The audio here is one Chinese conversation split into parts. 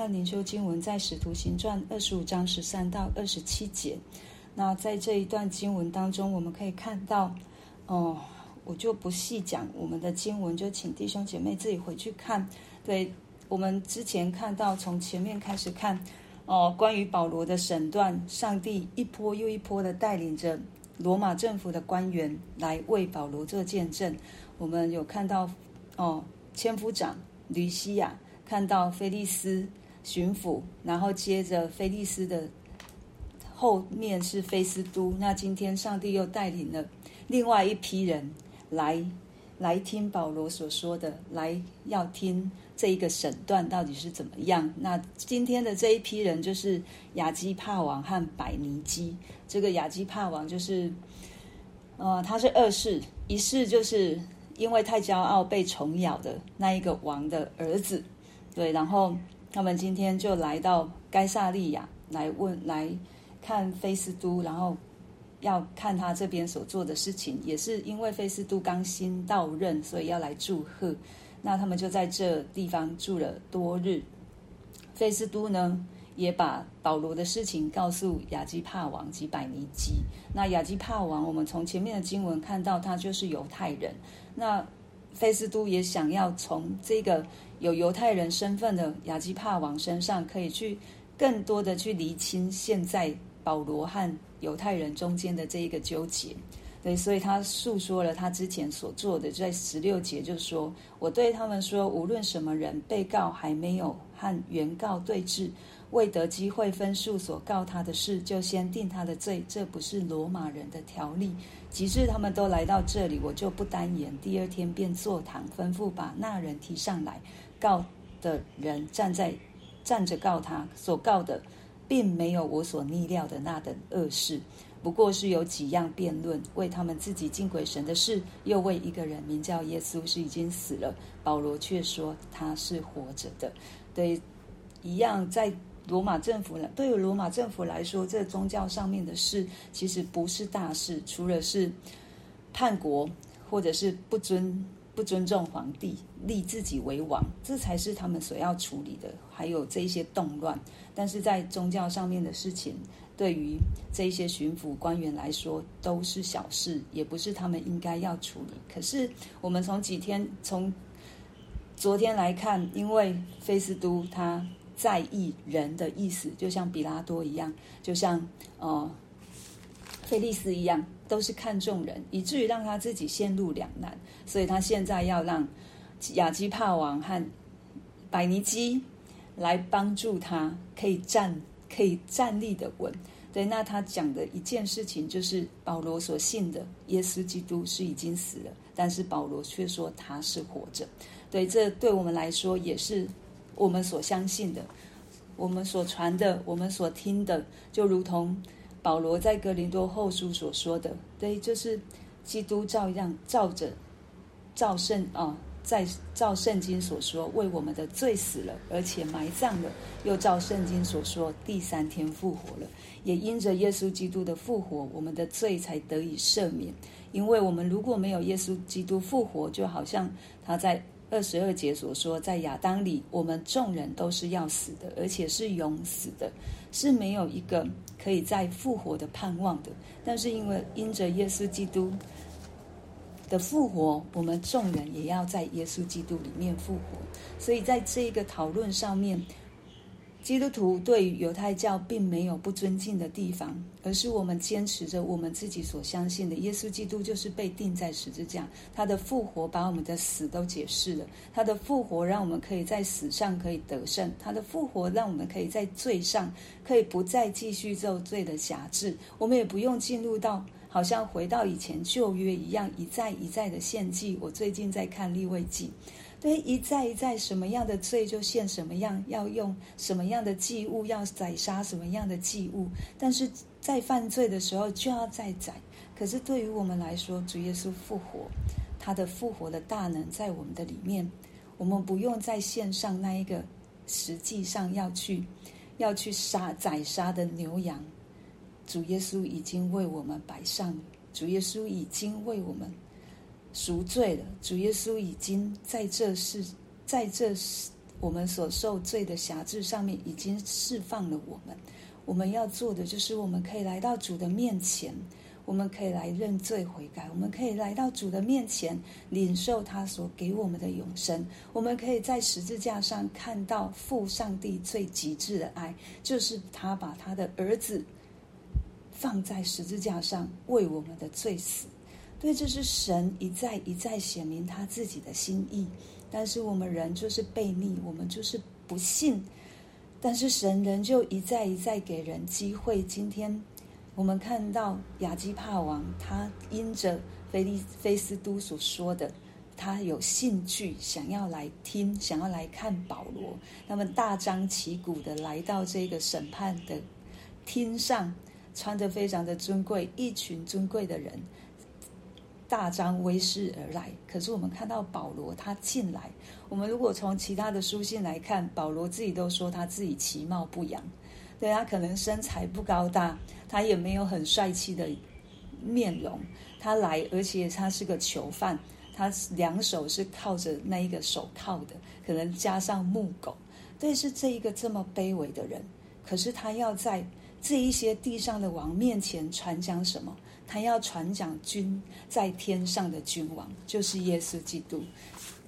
看灵修经文，在使徒行传二十五章十三到二十七节。那在这一段经文当中，我们可以看到，哦，我就不细讲我们的经文，就请弟兄姐妹自己回去看。对，我们之前看到，从前面开始看，哦，关于保罗的审断，上帝一波又一波的带领着罗马政府的官员来为保罗做见证。我们有看到，哦，千夫长吕西亚。看到菲利斯巡抚，然后接着菲利斯的后面是菲斯都。那今天上帝又带领了另外一批人来来听保罗所说的，来要听这一个审断到底是怎么样。那今天的这一批人就是亚基帕王和百尼基。这个亚基帕王就是，呃，他是二世，一世就是因为太骄傲被虫咬的那一个王的儿子。对，然后他们今天就来到该撒利亚来问，来看菲斯都，然后要看他这边所做的事情，也是因为菲斯都刚新到任，所以要来祝贺。那他们就在这地方住了多日。菲斯都呢，也把保罗的事情告诉亚基帕王及百尼基。那亚基帕王，我们从前面的经文看到，他就是犹太人。那菲斯都也想要从这个。有犹太人身份的亚基帕王身上，可以去更多的去厘清现在保罗和犹太人中间的这一个纠结。对，所以他诉说了他之前所做的，在十六节就说：“我对他们说，无论什么人，被告还没有和原告对质，未得机会分数所告他的事，就先定他的罪，这不是罗马人的条例。”及至他们都来到这里，我就不单言。第二天便坐堂，吩咐把那人提上来。告的人站在站着告他，所告的并没有我所逆料的那等恶事，不过是有几样辩论，为他们自己敬鬼神的事，又为一个人名叫耶稣是已经死了，保罗却说他是活着的。对，一样在罗马政府呢，对于罗马政府来说，这宗教上面的事其实不是大事，除了是叛国或者是不尊。不尊重皇帝，立自己为王，这才是他们所要处理的。还有这一些动乱，但是在宗教上面的事情，对于这些巡抚官员来说都是小事，也不是他们应该要处理。可是我们从几天，从昨天来看，因为菲斯都他在意人的意思，就像比拉多一样，就像呃。菲利斯一样，都是看重人，以至于让他自己陷入两难。所以他现在要让亚基帕王和百尼基来帮助他，可以站，可以站立的稳。对，那他讲的一件事情就是，保罗所信的耶稣基督是已经死了，但是保罗却说他是活着。对，这对我们来说也是我们所相信的，我们所传的，我们所听的，就如同。保罗在哥林多后书所说的，对，就是基督照样照着照圣啊，在照圣经所说，为我们的罪死了，而且埋葬了，又照圣经所说，第三天复活了。也因着耶稣基督的复活，我们的罪才得以赦免。因为我们如果没有耶稣基督复活，就好像他在二十二节所说，在亚当里，我们众人都是要死的，而且是永死的，是没有一个。可以再复活的盼望的，但是因为因着耶稣基督的复活，我们众人也要在耶稣基督里面复活。所以在这个讨论上面。基督徒对犹太教并没有不尊敬的地方，而是我们坚持着我们自己所相信的。耶稣基督就是被钉在十字架，他的复活把我们的死都解释了。他的复活让我们可以在死上可以得胜，他的复活让我们可以在罪上可以不再继续受罪的辖制。我们也不用进入到好像回到以前旧约一样一再一再的献祭。我最近在看利未记。对，一再一再，什么样的罪就献什么样，要用什么样的祭物，要宰杀什么样的祭物。但是在犯罪的时候就要再宰。可是对于我们来说，主耶稣复活，他的复活的大能在我们的里面，我们不用再献上那一个实际上要去要去杀宰杀的牛羊。主耶稣已经为我们摆上，主耶稣已经为我们赎罪了，主耶稣已经在这世，在这世我们所受罪的辖制上面已经释放了我们。我们要做的就是，我们可以来到主的面前，我们可以来认罪悔改，我们可以来到主的面前，领受他所给我们的永生。我们可以在十字架上看到父上帝最极致的爱，就是他把他的儿子放在十字架上为我们的罪死。对，这是神一再一再显明他自己的心意。但是我们人就是悖逆，我们就是不信。但是神仍旧一再一再给人机会。今天我们看到亚基帕王，他因着菲利菲斯都所说的，他有兴趣想要来听，想要来看保罗。他们大张旗鼓的来到这个审判的厅上，穿着非常的尊贵，一群尊贵的人。大张威势而来，可是我们看到保罗他进来。我们如果从其他的书信来看，保罗自己都说他自己其貌不扬，对，他可能身材不高大，他也没有很帅气的面容。他来，而且他是个囚犯，他两手是靠着那一个手铐的，可能加上木狗。对，是这一个这么卑微的人，可是他要在这一些地上的王面前传讲什么？他要传讲君在天上的君王，就是耶稣基督。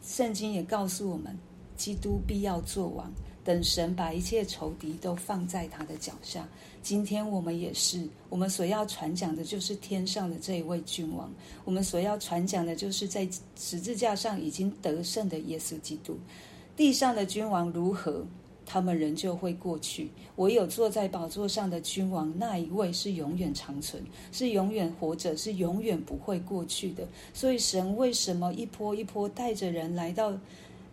圣经也告诉我们，基督必要做王，等神把一切仇敌都放在他的脚下。今天我们也是，我们所要传讲的就是天上的这一位君王，我们所要传讲的就是在十字架上已经得胜的耶稣基督。地上的君王如何？他们仍旧会过去，唯有坐在宝座上的君王那一位是永远长存，是永远活着，是永远不会过去的。所以神为什么一波一波带着人来到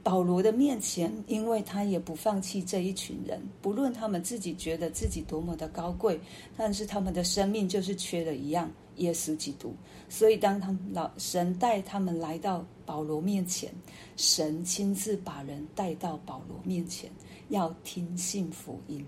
保罗的面前？因为他也不放弃这一群人，不论他们自己觉得自己多么的高贵，但是他们的生命就是缺了一样，耶稣基督。所以当他们老神带他们来到保罗面前，神亲自把人带到保罗面前。要听信福音，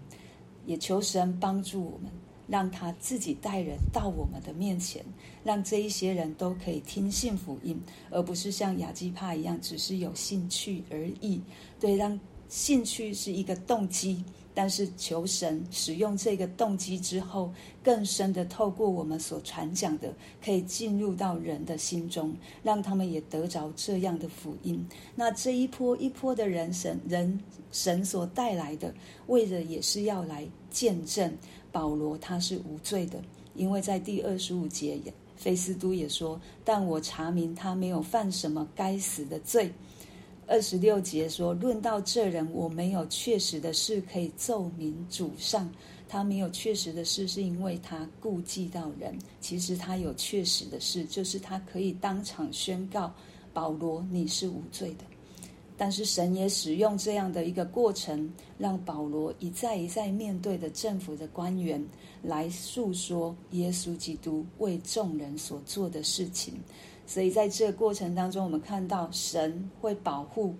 也求神帮助我们，让他自己带人到我们的面前，让这一些人都可以听信福音，而不是像雅基帕一样，只是有兴趣而已。对，让兴趣是一个动机。但是求神使用这个动机之后，更深的透过我们所传讲的，可以进入到人的心中，让他们也得着这样的福音。那这一波一波的人神人神所带来的，为的也是要来见证保罗他是无罪的，因为在第二十五节，菲斯都也说：“但我查明他没有犯什么该死的罪。”二十六节说：“论到这人，我没有确实的事可以奏明主上。他没有确实的事，是因为他顾忌到人。其实他有确实的事，就是他可以当场宣告保罗你是无罪的。但是神也使用这样的一个过程，让保罗一再一再面对的政府的官员来诉说耶稣基督为众人所做的事情。”所以在这个过程当中，我们看到神会保护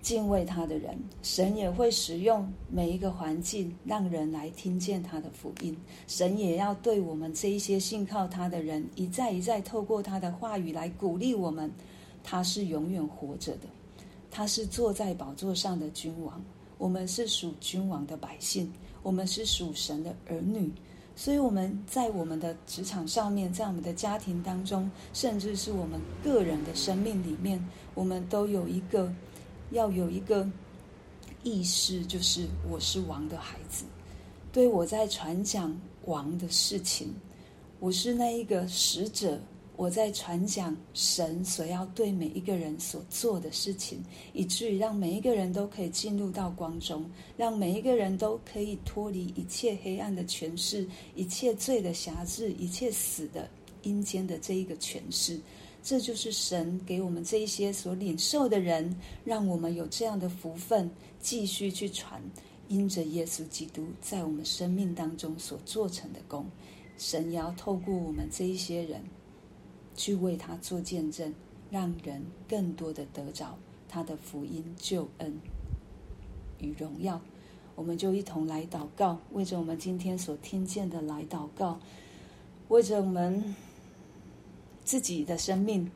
敬畏他的人，神也会使用每一个环境，让人来听见他的福音。神也要对我们这一些信靠他的人，一再一再透过他的话语来鼓励我们。他是永远活着的，他是坐在宝座上的君王。我们是属君王的百姓，我们是属神的儿女。所以我们在我们的职场上面，在我们的家庭当中，甚至是我们个人的生命里面，我们都有一个要有一个意识，就是我是王的孩子。对，我在传讲王的事情，我是那一个使者。我在传讲神所要对每一个人所做的事情，以至于让每一个人都可以进入到光中，让每一个人都可以脱离一切黑暗的权势、一切罪的辖制、一切死的阴间的这一个权势。这就是神给我们这一些所领受的人，让我们有这样的福分，继续去传，因着耶稣基督在我们生命当中所做成的功。神要透过我们这一些人。去为他做见证，让人更多的得着他的福音、救恩与荣耀。我们就一同来祷告，为着我们今天所听见的来祷告，为着我们自己的生命，